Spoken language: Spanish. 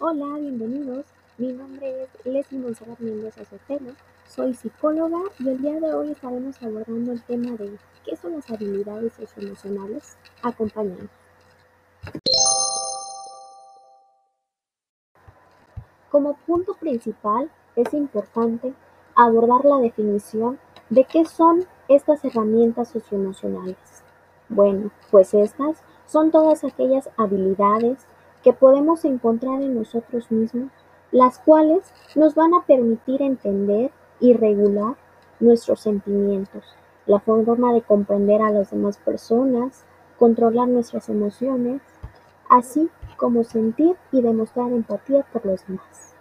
Hola, bienvenidos. Mi nombre es Leslie Monserrat Mendoza Sotelo. Soy psicóloga y el día de hoy estaremos abordando el tema de ¿qué son las habilidades socioemocionales? Acompáñanos. Como punto principal es importante abordar la definición de qué son estas herramientas socioemocionales. Bueno, pues estas son todas aquellas habilidades que podemos encontrar en nosotros mismos, las cuales nos van a permitir entender y regular nuestros sentimientos, la forma de comprender a las demás personas, controlar nuestras emociones, así como sentir y demostrar empatía por los demás.